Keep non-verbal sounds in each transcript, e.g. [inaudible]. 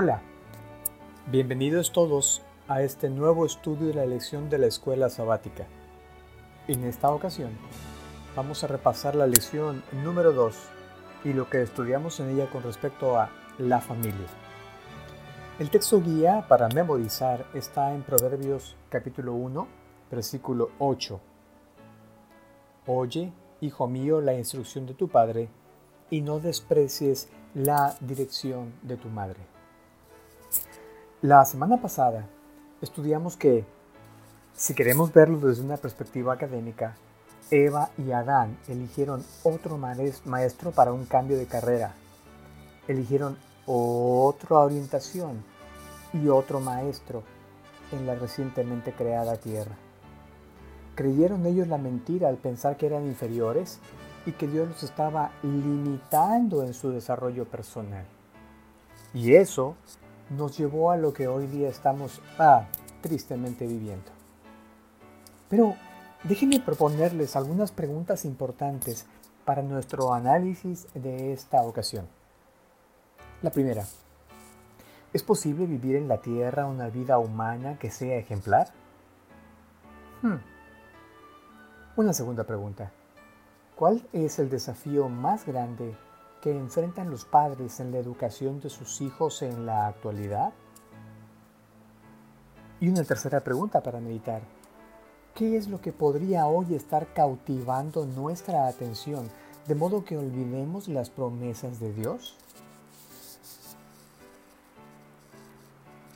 Hola, bienvenidos todos a este nuevo estudio de la lección de la escuela sabática. En esta ocasión vamos a repasar la lección número 2 y lo que estudiamos en ella con respecto a la familia. El texto guía para memorizar está en Proverbios capítulo 1, versículo 8. Oye, hijo mío, la instrucción de tu padre y no desprecies la dirección de tu madre. La semana pasada estudiamos que, si queremos verlo desde una perspectiva académica, Eva y Adán eligieron otro maestro para un cambio de carrera. Eligieron otra orientación y otro maestro en la recientemente creada tierra. Creyeron ellos la mentira al pensar que eran inferiores y que Dios los estaba limitando en su desarrollo personal. Y eso nos llevó a lo que hoy día estamos ah, tristemente viviendo. Pero déjenme proponerles algunas preguntas importantes para nuestro análisis de esta ocasión. La primera, ¿es posible vivir en la Tierra una vida humana que sea ejemplar? Hmm. Una segunda pregunta. ¿Cuál es el desafío más grande enfrentan los padres en la educación de sus hijos en la actualidad? Y una tercera pregunta para meditar. ¿Qué es lo que podría hoy estar cautivando nuestra atención de modo que olvidemos las promesas de Dios?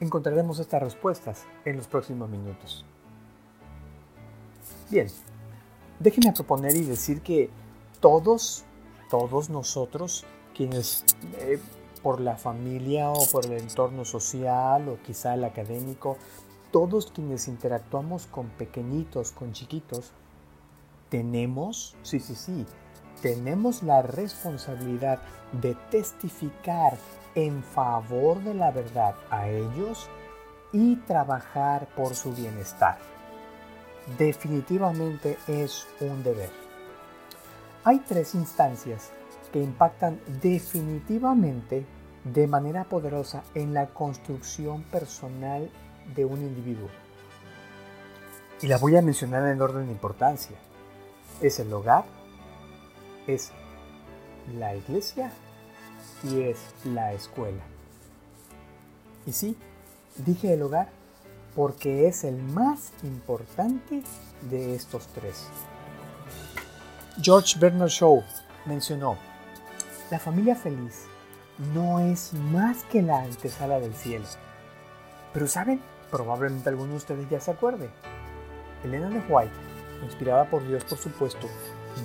Encontraremos estas respuestas en los próximos minutos. Bien, déjenme proponer y decir que todos, todos nosotros, quienes eh, por la familia o por el entorno social o quizá el académico, todos quienes interactuamos con pequeñitos, con chiquitos, tenemos, sí, sí, sí, tenemos la responsabilidad de testificar en favor de la verdad a ellos y trabajar por su bienestar definitivamente es un deber. Hay tres instancias que impactan definitivamente de manera poderosa en la construcción personal de un individuo. Y las voy a mencionar en orden de importancia. Es el hogar, es la iglesia y es la escuela. Y sí, dije el hogar porque es el más importante de estos tres. George Bernard Shaw mencionó, la familia feliz no es más que la antesala del cielo. Pero saben, probablemente alguno de ustedes ya se acuerde. Elena de White, inspirada por Dios por supuesto,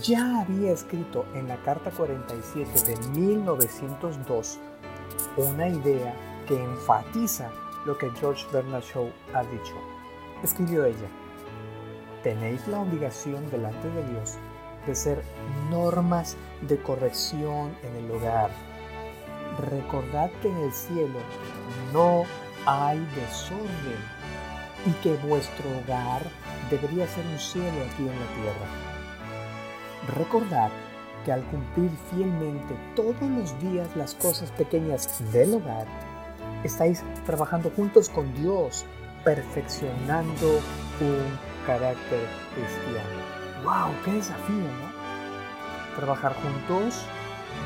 ya había escrito en la Carta 47 de 1902 una idea que enfatiza lo que George Bernard Shaw ha dicho. Escribió ella, tenéis la obligación delante de Dios de ser normas de corrección en el hogar. Recordad que en el cielo no hay desorden y que vuestro hogar debería ser un cielo aquí en la tierra. Recordad que al cumplir fielmente todos los días las cosas pequeñas del hogar, estáis trabajando juntos con Dios, perfeccionando un carácter cristiano. ¡Wow! ¡Qué desafío, ¿no? Trabajar juntos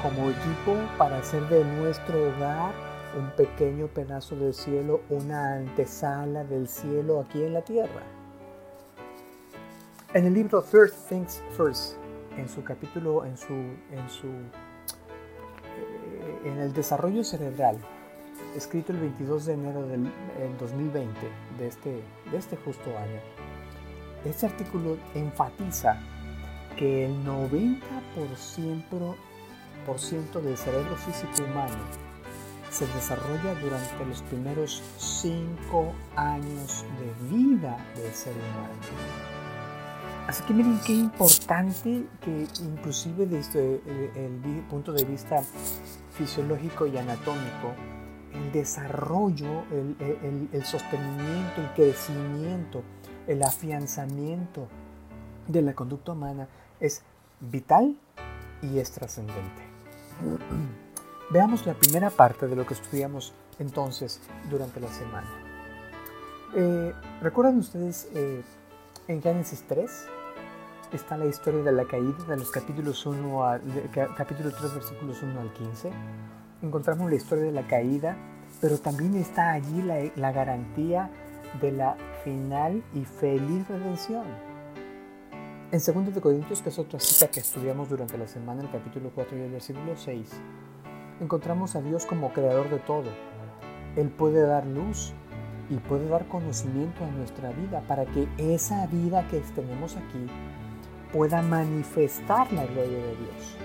como equipo para hacer de nuestro hogar un pequeño pedazo del cielo, una antesala del cielo aquí en la tierra. En el libro First Things First, en su capítulo, en su, en su, eh, en el desarrollo cerebral, escrito el 22 de enero del 2020, de este, de este justo año, este artículo enfatiza que el 90% por ciento del cerebro físico humano se desarrolla durante los primeros 5 años de vida del ser humano. Así que miren qué importante que inclusive desde el punto de vista fisiológico y anatómico, el desarrollo, el, sostenimiento, el crecimiento, el afianzamiento de la conducta humana es vital y es trascendente. [clears throat] Veamos la primera parte de lo que estudiamos entonces durante la semana. Eh, ¿Recuerdan ustedes eh, en Génesis 3? Está la historia de la caída de los capítulos 1 a, capítulo 3 versículos 1 al 15. Encontramos la historia de la caída, pero también está allí la, la garantía de la final y feliz redención. En 2 de Corintios, que es otra cita que estudiamos durante la semana, el capítulo 4 y el versículo 6, encontramos a Dios como creador de todo. Él puede dar luz y puede dar conocimiento a nuestra vida para que esa vida que tenemos aquí pueda manifestar la gloria de Dios.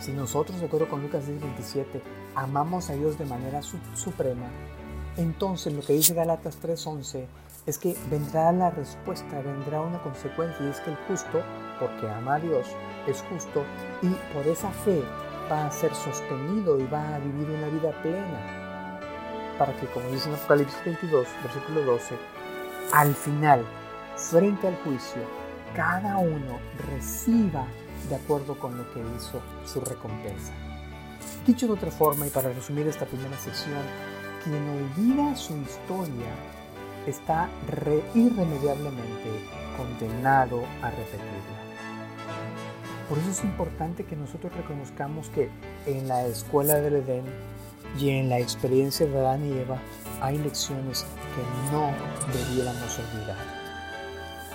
Si nosotros, de acuerdo con Lucas 10:27, amamos a Dios de manera suprema, entonces lo que dice Galatas 3:11 es que vendrá la respuesta, vendrá una consecuencia y es que el justo, porque ama a Dios, es justo y por esa fe va a ser sostenido y va a vivir una vida plena. Para que, como dice en Apocalipsis 22, versículo 12, al final, frente al juicio, cada uno reciba de acuerdo con lo que hizo su recompensa. Dicho de otra forma, y para resumir esta primera sección, quien olvida su historia está irremediablemente condenado a repetirla. Por eso es importante que nosotros reconozcamos que en la escuela del Edén y en la experiencia de Adán y Eva hay lecciones que no debiéramos olvidar.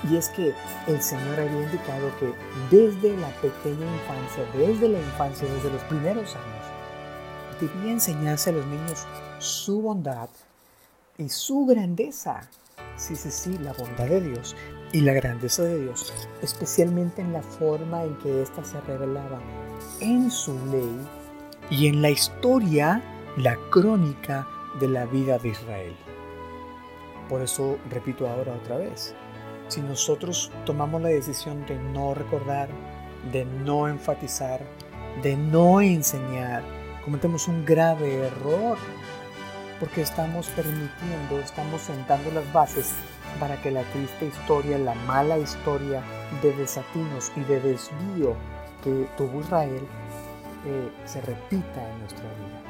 Y es que el Señor había indicado que desde la pequeña infancia, desde la infancia, desde los primeros años, debía enseñarse a los niños su bondad y su grandeza. Sí, sí, sí, la bondad de Dios y la grandeza de Dios, especialmente en la forma en que ésta se revelaba en su ley y en la historia, la crónica de la vida de Israel. Por eso repito ahora otra vez, si nosotros tomamos la decisión de no recordar, de no enfatizar, de no enseñar, cometemos un grave error porque estamos permitiendo, estamos sentando las bases para que la triste historia, la mala historia de desatinos y de desvío que tuvo Israel eh, se repita en nuestra vida.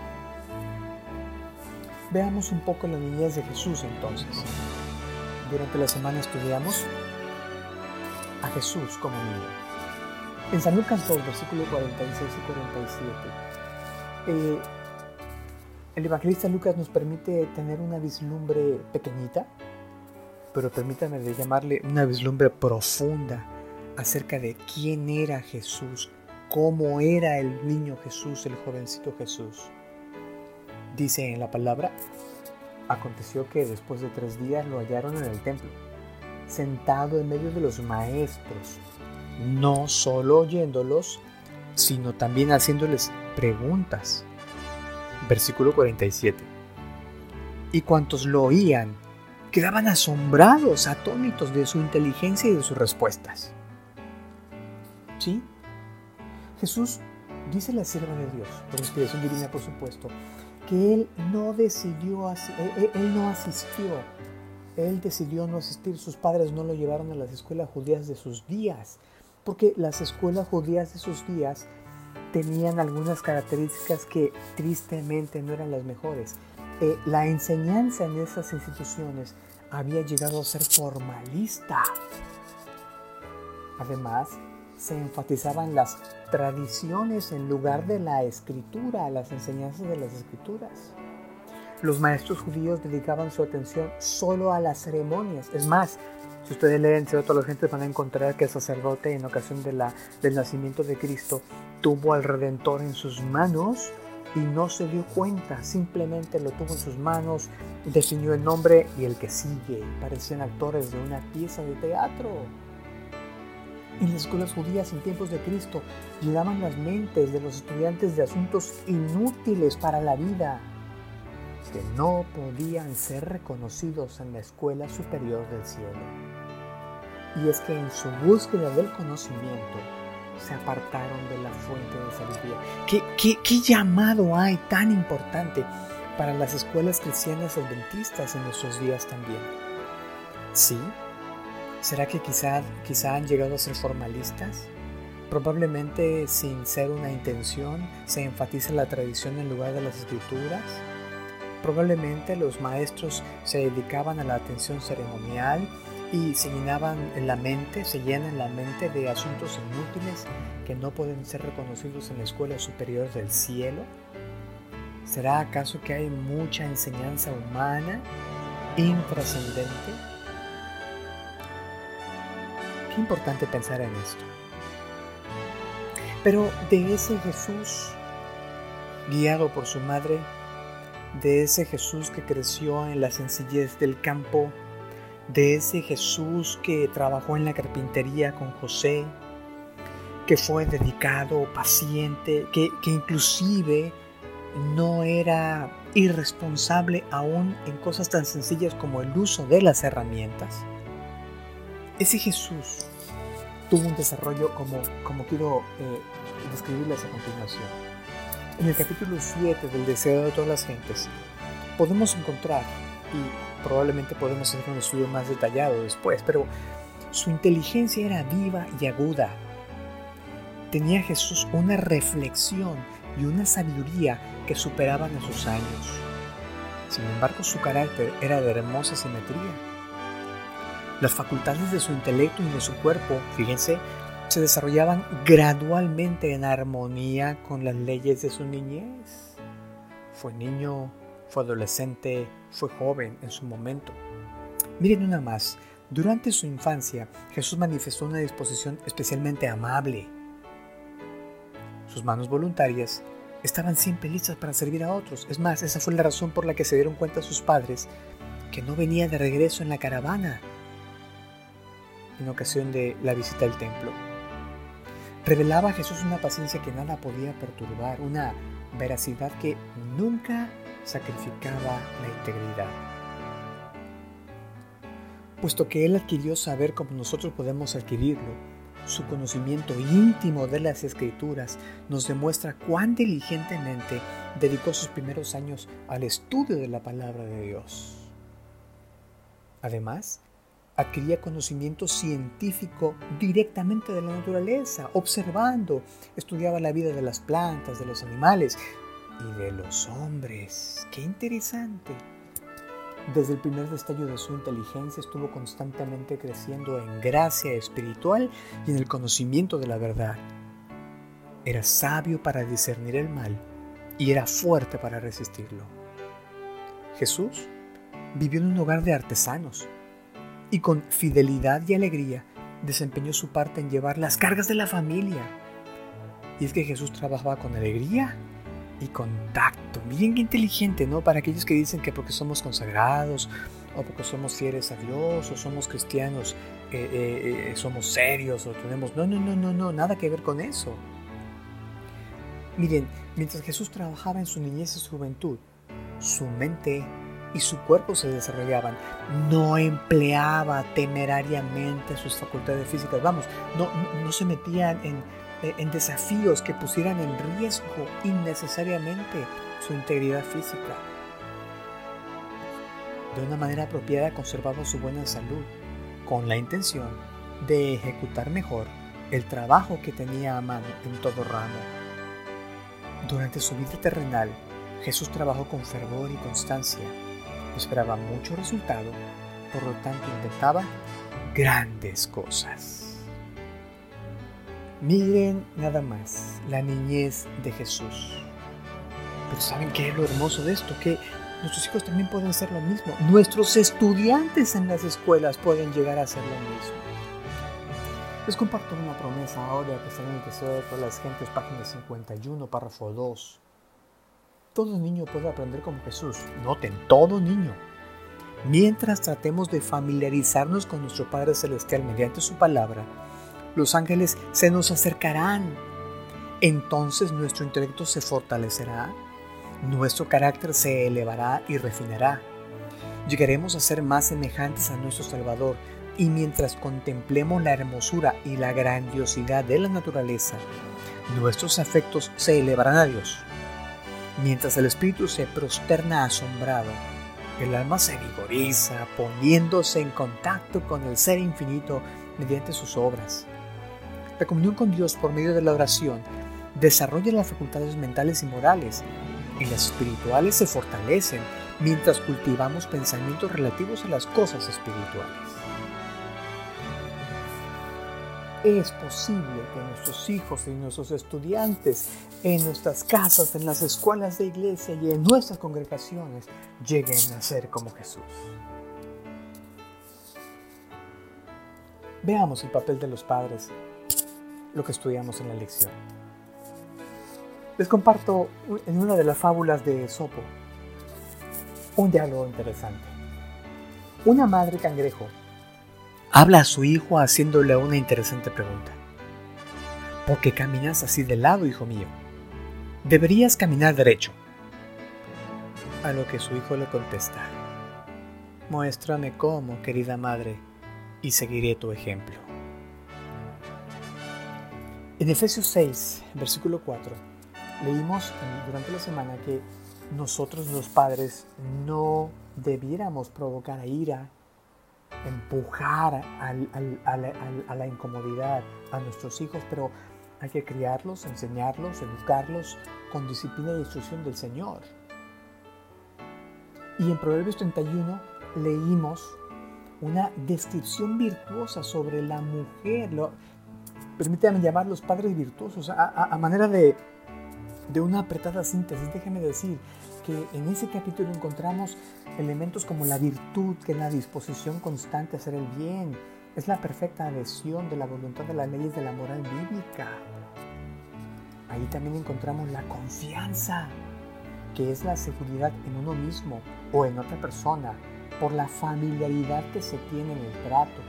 Veamos un poco la niñez de Jesús entonces. Durante la semana estudiamos a Jesús como niño. En San Lucas 2, versículos 46 y 47, eh, el evangelista Lucas nos permite tener una vislumbre pequeñita pero permítame de llamarle una vislumbre profunda acerca de quién era Jesús, cómo era el niño Jesús, el jovencito Jesús. Dice en la palabra, aconteció que después de tres días lo hallaron en el templo, sentado en medio de los maestros, no solo oyéndolos, sino también haciéndoles preguntas. Versículo 47. Y cuantos lo oían quedaban asombrados, atónitos de su inteligencia y de sus respuestas. ¿Sí? Jesús dice la sierva de Dios, por inspiración divina por supuesto, que él no decidió, eh, eh, él no asistió, él decidió no asistir, sus padres no lo llevaron a las escuelas judías de sus días, porque las escuelas judías de sus días tenían algunas características que tristemente no eran las mejores. Eh, la enseñanza en esas instituciones había llegado a ser formalista. Además, se enfatizaban las tradiciones en lugar de la escritura, las enseñanzas de las escrituras. Los maestros judíos dedicaban su atención solo a las ceremonias. Es más, ustedes leen toda la gente van a encontrar que el sacerdote en ocasión del nacimiento de Cristo tuvo al Redentor en sus manos y no se dio cuenta, simplemente lo tuvo en sus manos, definió el nombre y el que sigue. Parecían actores de una pieza de teatro. En las escuelas judías en tiempos de Cristo llenaban las mentes de los estudiantes de asuntos inútiles para la vida, que no podían ser reconocidos en la escuela superior del cielo. Y es que en su búsqueda del conocimiento, se apartaron de la fuente de sabiduría. ¿Qué, qué, llamado hay tan importante para las escuelas cristianas adventistas en nuestros días también? ¿Sí? ¿Será que quizá, quizá han llegado a ser formalistas? Probablemente sin ser una intención, se enfatiza la tradición en lugar de las escrituras. Probablemente los maestros se dedicaban a la atención ceremonial y se llenaban en la mente, se llenan la mente de asuntos inútiles que no pueden ser reconocidos en la escuela superior del cielo. ¿Será acaso que hay mucha enseñanza humana intrascendente? Qué importante pensar en esto. Pero de ese Jesús, guiado por su madre, de ese Jesús que creció en la sencillez del campo, de ese Jesús que trabajó en la carpintería con José, que fue dedicado, paciente, que, que inclusive no era irresponsable aún en cosas tan sencillas como el uso de las herramientas. Ese Jesús tuvo un desarrollo como, como quiero eh, describirles a continuación. En el capítulo 7 del Deseo de todas las gentes, podemos encontrar, y probablemente podemos hacer un estudio más detallado después, pero su inteligencia era viva y aguda. Tenía Jesús una reflexión y una sabiduría que superaban a sus años. Sin embargo, su carácter era de hermosa simetría. Las facultades de su intelecto y de su cuerpo, fíjense, se desarrollaban gradualmente en armonía con las leyes de su niñez. Fue niño, fue adolescente, fue joven en su momento. Miren una más, durante su infancia Jesús manifestó una disposición especialmente amable. Sus manos voluntarias estaban siempre listas para servir a otros. Es más, esa fue la razón por la que se dieron cuenta sus padres que no venía de regreso en la caravana en ocasión de la visita al templo. Revelaba a Jesús una paciencia que nada podía perturbar, una veracidad que nunca sacrificaba la integridad. Puesto que Él adquirió saber como nosotros podemos adquirirlo, su conocimiento íntimo de las escrituras nos demuestra cuán diligentemente dedicó sus primeros años al estudio de la palabra de Dios. Además, adquiría conocimiento científico directamente de la naturaleza, observando, estudiaba la vida de las plantas, de los animales y de los hombres. ¡Qué interesante! Desde el primer destello de su inteligencia estuvo constantemente creciendo en gracia espiritual y en el conocimiento de la verdad. Era sabio para discernir el mal y era fuerte para resistirlo. Jesús vivió en un hogar de artesanos y con fidelidad y alegría desempeñó su parte en llevar las cargas de la familia. Y es que Jesús trabajaba con alegría y contacto. Miren qué inteligente, ¿no? Para aquellos que dicen que porque somos consagrados o porque somos fieles a Dios o somos cristianos, eh, eh, eh, somos serios o tenemos... No, no, no, no, no, nada que ver con eso. Miren, mientras Jesús trabajaba en su niñez y su juventud, su mente y su cuerpo se desarrollaban. No empleaba temerariamente sus facultades físicas. Vamos, no, no se metían en en desafíos que pusieran en riesgo innecesariamente su integridad física. De una manera apropiada conservaba su buena salud, con la intención de ejecutar mejor el trabajo que tenía a mano en todo ramo. Durante su vida terrenal, Jesús trabajó con fervor y constancia, esperaba mucho resultado, por lo tanto intentaba grandes cosas. Miren nada más la niñez de Jesús. Pero ¿saben qué es lo hermoso de esto? Que nuestros hijos también pueden ser lo mismo. Nuestros estudiantes en las escuelas pueden llegar a ser lo mismo. Les comparto una promesa ahora que está en el Deseo de todas las gentes, página 51, párrafo 2. Todo niño puede aprender como Jesús. Noten, todo niño. Mientras tratemos de familiarizarnos con nuestro Padre Celestial mediante su palabra, los ángeles se nos acercarán. Entonces nuestro intelecto se fortalecerá, nuestro carácter se elevará y refinará. Llegaremos a ser más semejantes a nuestro Salvador y mientras contemplemos la hermosura y la grandiosidad de la naturaleza, nuestros afectos se elevarán a Dios. Mientras el espíritu se prosterna asombrado, el alma se vigoriza poniéndose en contacto con el Ser infinito mediante sus obras. La comunión con Dios por medio de la oración desarrolla las facultades mentales y morales, y las espirituales se fortalecen mientras cultivamos pensamientos relativos a las cosas espirituales. Es posible que nuestros hijos y nuestros estudiantes en nuestras casas, en las escuelas de iglesia y en nuestras congregaciones lleguen a ser como Jesús. Veamos el papel de los padres, lo que estudiamos en la lección. Les comparto en una de las fábulas de Sopo un diálogo interesante. Una madre cangrejo habla a su hijo haciéndole una interesante pregunta. ¿Por qué caminas así de lado, hijo mío? Deberías caminar derecho. A lo que su hijo le contesta. Muéstrame cómo, querida madre, y seguiré tu ejemplo. En Efesios 6, versículo 4, leímos durante la semana que nosotros los padres no debiéramos provocar ira, empujar a la incomodidad a nuestros hijos, pero hay que criarlos, enseñarlos, educarlos con disciplina y instrucción del Señor. Y en Proverbios 31 leímos una descripción virtuosa sobre la mujer. Permítanme llamar los padres virtuosos a, manera de, de una apretada síntesis. Déjeme decir que en ese capítulo encontramos elementos como la virtud, que es la disposición constante a hacer el bien, es la perfecta adhesión de la voluntad de las leyes de la moral bíblica. Ahí también encontramos la confianza, que es la seguridad en uno mismo o en otra persona, por la familiaridad que se tiene en el trato.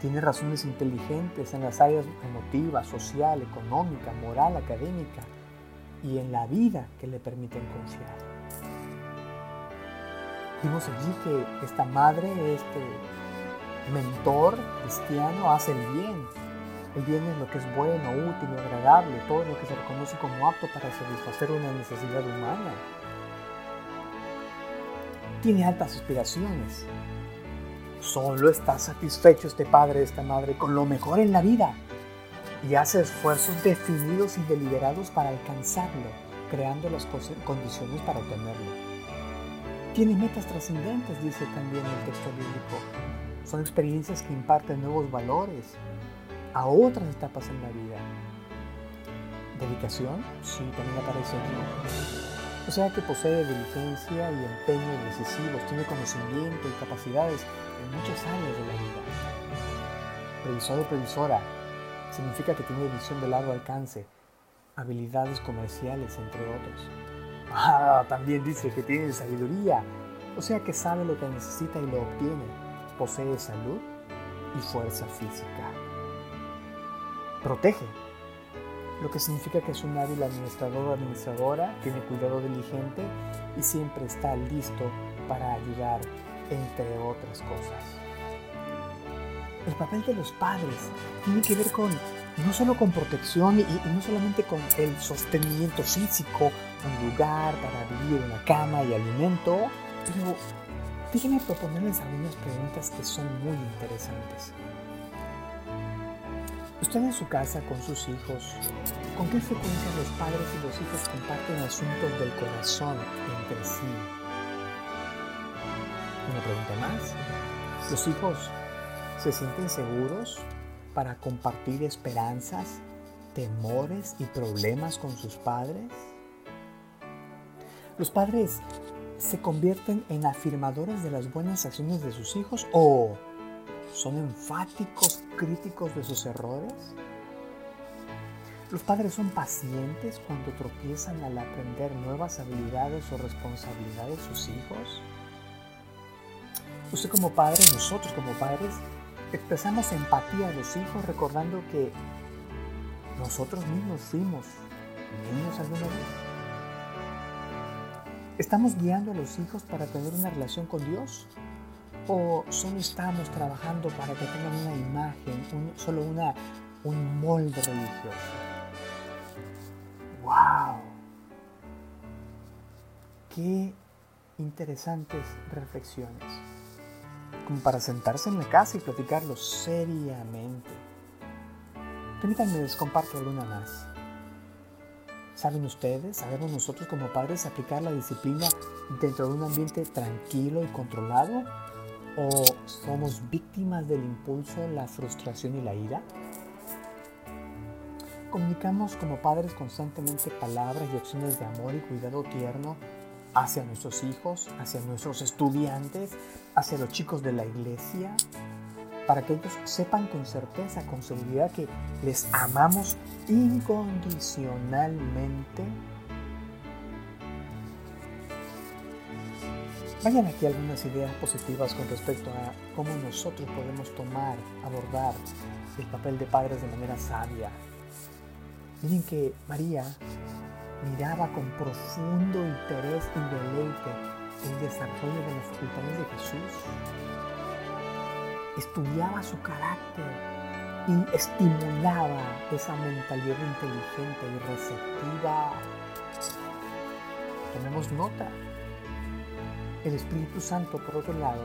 Tiene razones inteligentes en las áreas emotiva, social, económica, moral, académica y en la vida que le permiten confiar. Vimos allí que esta madre, este mentor cristiano, hace el bien. El bien es lo que es bueno, útil, agradable, todo lo que se reconoce como apto para satisfacer una necesidad humana tiene altas aspiraciones. Solo está satisfecho este padre, esta madre, con lo mejor en la vida y hace esfuerzos definidos y deliberados para alcanzarlo, creando las condiciones para obtenerlo. Tiene metas trascendentes, dice también el texto bíblico. Son experiencias que imparten nuevos valores a otras etapas en la vida. ¿Dedicación? Sí, también aparece aquí. O sea que posee diligencia y empeño decisivos, tiene conocimiento y capacidades en muchas áreas de la vida. Previsor o previsora significa que tiene visión de largo alcance, habilidades comerciales, entre otros. Ah, también dice que tiene sabiduría, o sea que sabe lo que necesita y lo obtiene. Posee salud y fuerza física. Protege, lo que significa que es un hábil administrador o administradora, tiene cuidado diligente y siempre está listo para ayudar, entre otras cosas. El papel de los padres tiene que ver con no solo con protección y, no solamente con el sostenimiento físico, un lugar para vivir, una cama y alimento, pero déjenme proponerles algunas preguntas que son muy interesantes. Usted en su casa con sus hijos, ¿con qué frecuencia los padres y los hijos comparten asuntos del corazón entre sí? Una pregunta más. ¿Los hijos se sienten seguros para compartir esperanzas, temores y problemas con sus padres? ¿Los padres se convierten en afirmadores de las buenas acciones de sus hijos o ¿Son enfáticos críticos de sus errores? ¿Los padres son pacientes cuando tropiezan al aprender nuevas habilidades o responsabilidades de sus hijos? Usted como padre, nosotros como padres, expresamos empatía a los hijos recordando que nosotros mismos fuimos niños alguna vez. ¿Estamos guiando a los hijos para tener una relación con Dios? ¿O solo estamos trabajando para que tengan una imagen, solo una, un molde religioso? ¡Wow! ¡Qué interesantes reflexiones! Como para sentarse en la casa y platicarlo seriamente. Permítanme les comparto alguna más. ¿Saben ustedes, sabemos nosotros como padres aplicar la disciplina dentro de un ambiente tranquilo y controlado? ¿O somos víctimas del impulso, la frustración y la ira? Comunicamos como padres constantemente palabras y acciones de amor y cuidado tierno hacia nuestros hijos, hacia nuestros estudiantes, hacia los chicos de la iglesia, para que ellos sepan con certeza, con seguridad que les amamos incondicionalmente. Vayan aquí algunas ideas positivas con respecto a cómo nosotros podemos tomar, abordar el papel de padres de manera sabia. Miren que María miraba con profundo interés y deleite el desarrollo de las facultades de Jesús. Estudiaba su carácter y estimulaba esa mentalidad inteligente y receptiva. Tomemos nota. El Espíritu Santo, por otro lado,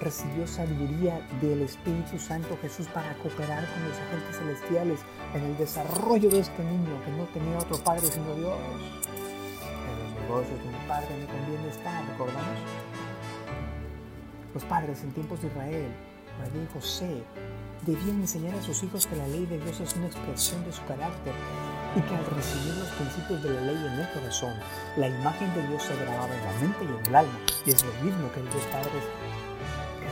recibió sabiduría del Espíritu Santo Jesús para cooperar con los agentes celestiales en el desarrollo de este niño que no tenía otro padre sino Dios. En los negocios de un padre me conviene estar, ¿recordamos? Los padres en tiempos de Israel, María y José, debían enseñar a sus hijos que la ley de Dios es una expresión de su carácter y que al recibir los principios de la ley en el corazón, la imagen de Dios se grababa en la mente y en el alma. Y es lo mismo que los padres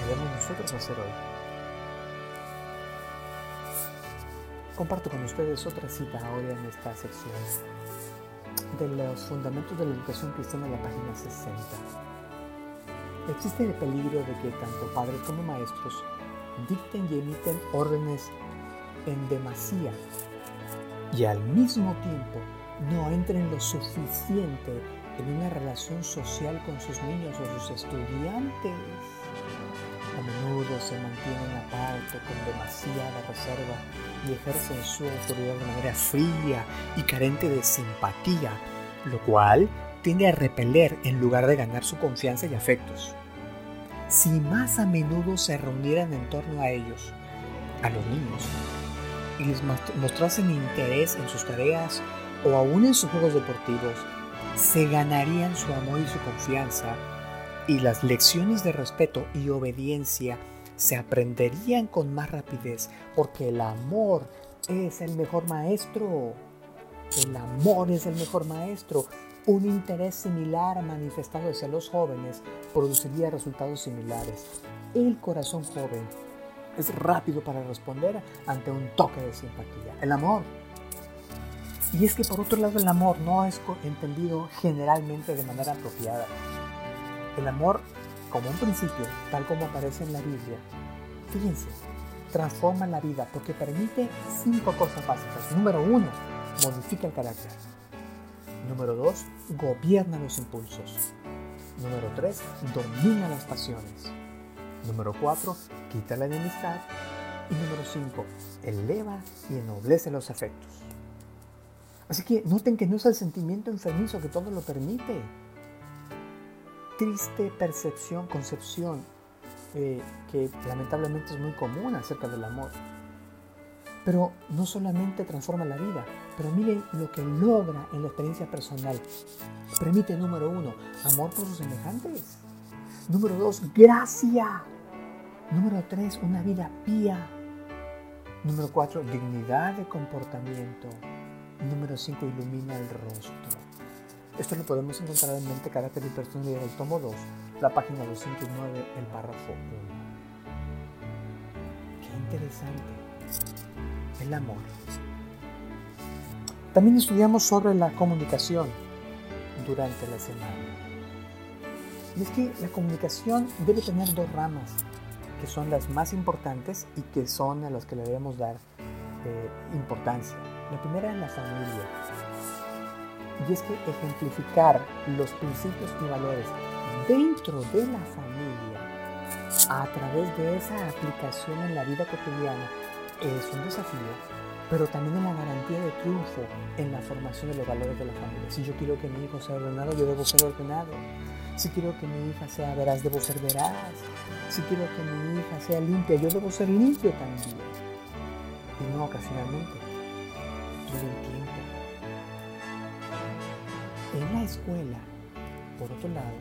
debemos nosotros hacer hoy. Comparto con ustedes otra cita ahora en esta sección de los fundamentos de la educación cristiana la página 60. Existe el peligro de que tanto padres como maestros dicten y emiten órdenes en demasía y al mismo tiempo no entren lo suficiente en una relación social con sus niños o sus estudiantes a menudo se mantienen aparte con demasiada reserva y ejercen su autoridad de manera fría y carente de simpatía, lo cual tiende a repeler en lugar de ganar su confianza y afectos. Si más a menudo se reunieran en torno a ellos, a los niños, y les mostrasen interés en sus tareas o aún en sus juegos deportivos, se ganarían su amor y su confianza y las lecciones de respeto y obediencia se aprenderían con más rapidez porque el amor es el mejor maestro. El amor es el mejor maestro. Un interés similar manifestado hacia los jóvenes produciría resultados similares. El corazón joven es rápido para responder ante un toque de simpatía. El amor. Y es que por otro lado el amor no es entendido generalmente de manera apropiada. El amor, como un principio, tal como aparece en la Biblia, fíjense, transforma la vida porque permite cinco cosas básicas. Número uno, modifica el carácter. Número dos, gobierna los impulsos. Número tres, domina las pasiones. Número cuatro, quita la enemistad. Y número cinco, eleva y ennoblece los afectos. Así que noten que no es el sentimiento enfermizo que todo lo permite triste percepción, concepción eh, que lamentablemente es muy común acerca del amor. Pero no solamente transforma la vida, pero miren lo que logra en la experiencia personal. Permite, número uno, amor por sus semejantes. Número dos, gracia. Número tres, una vida pía. Número cuatro, dignidad de comportamiento. Número cinco, ilumina el rostro. Esto lo podemos encontrar en Mente, Carácter y Personalidad del tomo 2, la página 209, el párrafo 1. Qué interesante. El amor. También estudiamos sobre la comunicación durante la semana. Y es que la comunicación debe tener dos ramas, que son las más importantes y que son a las que le debemos dar eh, importancia. La primera es la familia y es que ejemplificar los principios y valores dentro de la familia a través de esa aplicación en la vida cotidiana es un desafío, pero también es garantía de triunfo en la formación de los valores de la familia. Si yo quiero que mi hijo sea ordenado, yo debo ser ordenado. Si quiero que mi hija sea veraz, debo ser veraz. Si quiero que mi hija sea limpia, yo debo ser limpio también. Y no ocasionalmente todo el tiempo. En la escuela, por otro lado,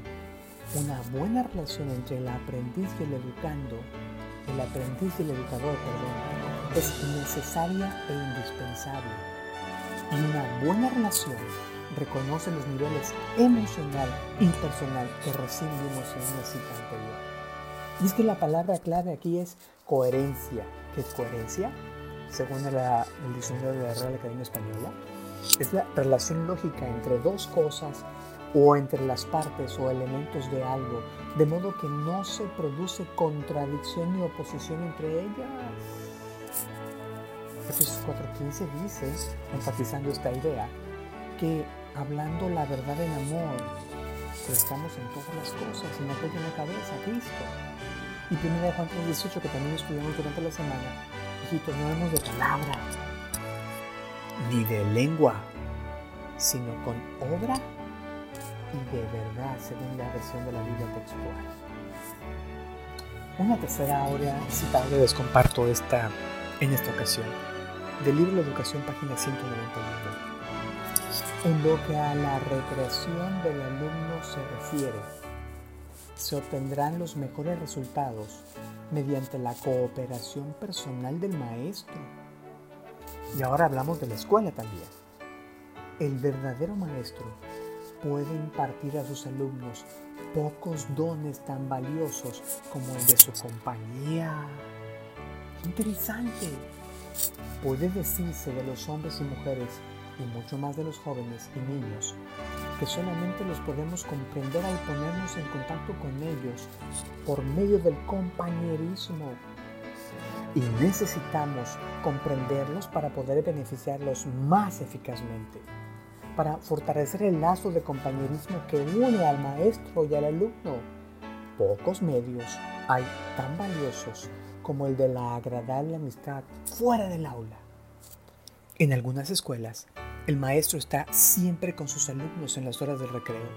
una buena relación entre el aprendiz y el educando, el aprendiz y el educador, perdón, es necesaria e indispensable. Y una buena relación reconoce los niveles emocional y personal que recién vimos en una cita anterior. Y es que la palabra clave aquí es coherencia. ¿Qué es coherencia? Según el diccionario de la Real Academia Española, es la relación lógica entre dos cosas o entre las partes o elementos de algo, de modo que no se produce contradicción ni oposición entre ellas. Efesios 4:15 dice, enfatizando esta idea, que hablando la verdad en amor, crezcamos en todas las cosas, en aquel que la cabeza, Cristo. Y 1 Juan 3:18, que también estudiamos durante la semana, hijitos, no hemos de palabra, ni de lengua, sino con obra y de verdad, según la versión de la Biblia textual. Una tercera hora citable les comparto esta, en esta ocasión, del libro de Educación, página 191. En lo que a la recreación del alumno se refiere, se obtendrán los mejores resultados mediante la cooperación personal del maestro. Y ahora hablamos de la escuela también. El verdadero maestro puede impartir a sus alumnos pocos dones tan valiosos como el de su compañía. Interesante. Puede decirse de los hombres y mujeres y mucho más de los jóvenes y niños que solamente los podemos comprender al ponernos en contacto con ellos por medio del compañerismo. Y necesitamos comprenderlos para poder beneficiarlos más eficazmente para fortalecer el lazo de compañerismo que une al maestro y al alumno. Pocos medios hay tan valiosos como el de la agradable amistad fuera del aula. En algunas escuelas, el maestro está siempre con sus alumnos en las horas del recreo.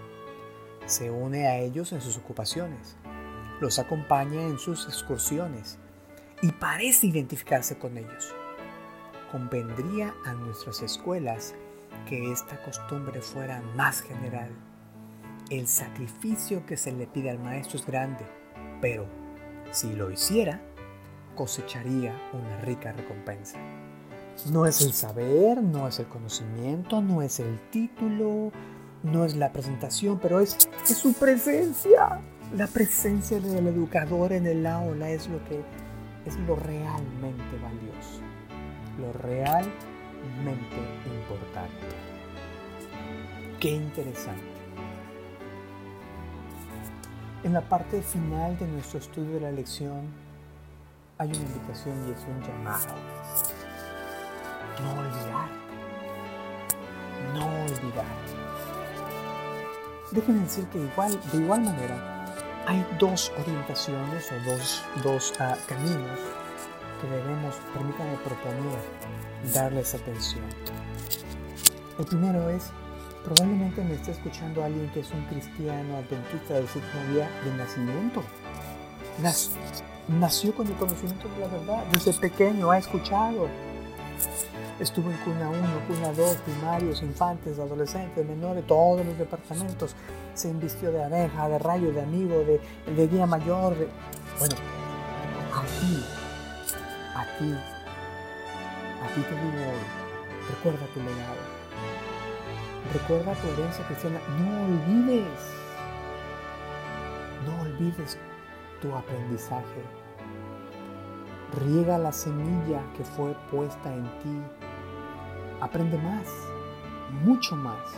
Se une a ellos en sus ocupaciones, los acompaña en sus excursiones y parece identificarse con ellos. Convendría a nuestras escuelas que esta costumbre fuera más general. El sacrificio que se le pide al maestro es grande, pero si lo hiciera, cosecharía una rica recompensa. No es el saber, no es el conocimiento, no es el título, no es la presentación, pero es, es su presencia. La presencia del educador en el aula es lo que es lo realmente valioso, lo realmente importante. Qué interesante. En la parte final de nuestro estudio de la lección hay una invitación y es un llamado. No olvidar. No olvidar. Déjenme decir que igual, de igual manera hay dos orientaciones o dos, dos uh, caminos que debemos, permítanme proponer, darles atención. El primero es Probablemente me esté escuchando alguien que es un cristiano adventista del séptimo día de nacimiento. nació con el conocimiento de la verdad. Desde pequeño ha escuchado. Estuvo en cuna 1, cuna 2, primarios, infantes, adolescentes, menores, todos los departamentos. Se invistió de abeja, de rayo, de amigo, de, de guía mayor. Bueno, a ti, a ti, a ti te digo hoy, recuerda tu legado Recuerda tu herencia cristiana. No olvides. No olvides tu aprendizaje. Riega la semilla que fue puesta en ti. Aprende más, mucho más.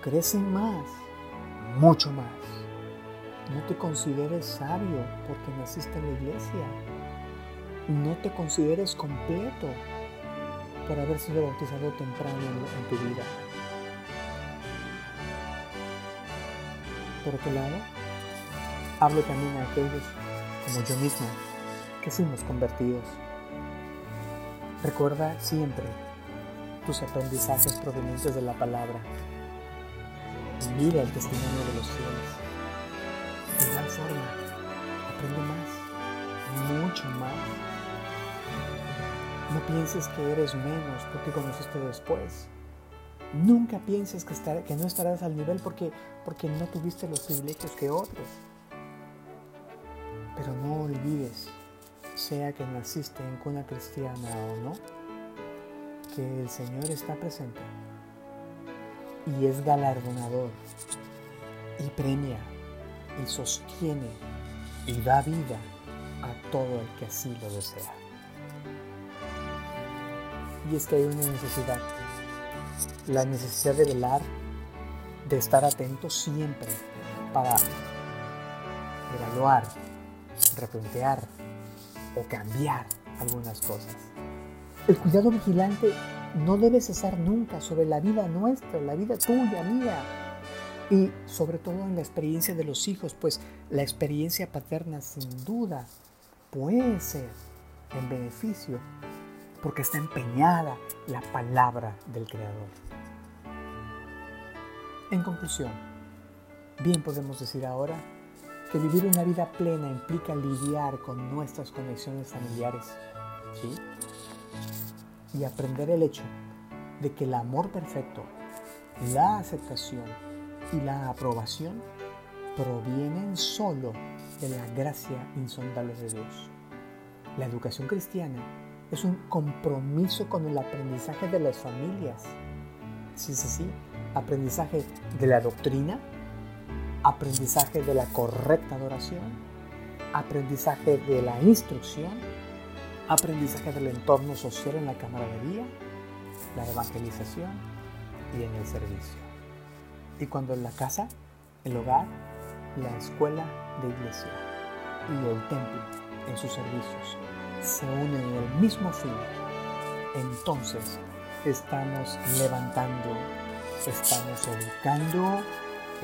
Crece más, mucho más. No te consideres sabio porque naciste en la iglesia. No te consideres completo por haber sido bautizado temprano en, tu vida. Por otro lado, hablo también a aquellos, como yo mismo, que fuimos convertidos. Recuerda siempre tus aprendizajes provenientes de la palabra. Mira el testimonio de los cielos. De igual forma, aprende más, mucho más. No pienses que eres menos porque conociste después. Nunca pienses que, que no estarás al nivel porque, porque no tuviste los privilegios que otros. Pero no olvides, sea que naciste en cuna cristiana o no, que el Señor está presente y es galardonador y premia y sostiene y da vida a todo el que así lo desea. Y es que hay una necesidad, la necesidad de velar, de estar atento siempre para evaluar, replantear o cambiar algunas cosas. El cuidado vigilante no debe cesar nunca sobre la vida nuestra, la vida tuya, mía, y sobre todo en la experiencia de los hijos, pues la experiencia paterna sin duda puede ser en beneficio porque está empeñada la palabra del Creador. En conclusión, bien podemos decir ahora que vivir una vida plena implica lidiar con nuestras conexiones familiares, ¿sí? Y aprender el hecho de que el amor perfecto, la aceptación y la aprobación provienen solo de la gracia insondable de Dios. La educación cristiana es un compromiso con el aprendizaje de las familias. Sí, sí, sí. Aprendizaje de la doctrina, aprendizaje de la correcta adoración, aprendizaje de la instrucción, aprendizaje del entorno social en la cámara de día, la evangelización y en el servicio. Y cuando en la casa, el hogar, la escuela de iglesia y el templo en sus servicios se unen en el mismo fin, entonces estamos levantando, estamos educando,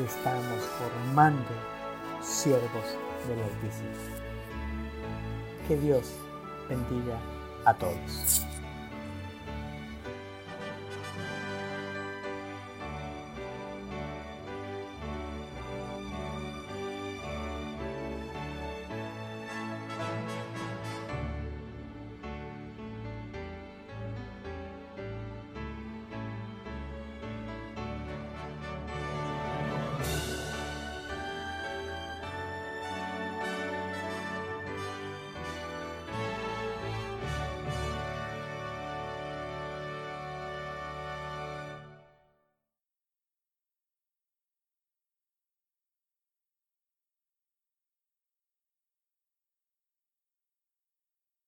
estamos formando siervos del Altísimo. Que Dios bendiga a todos.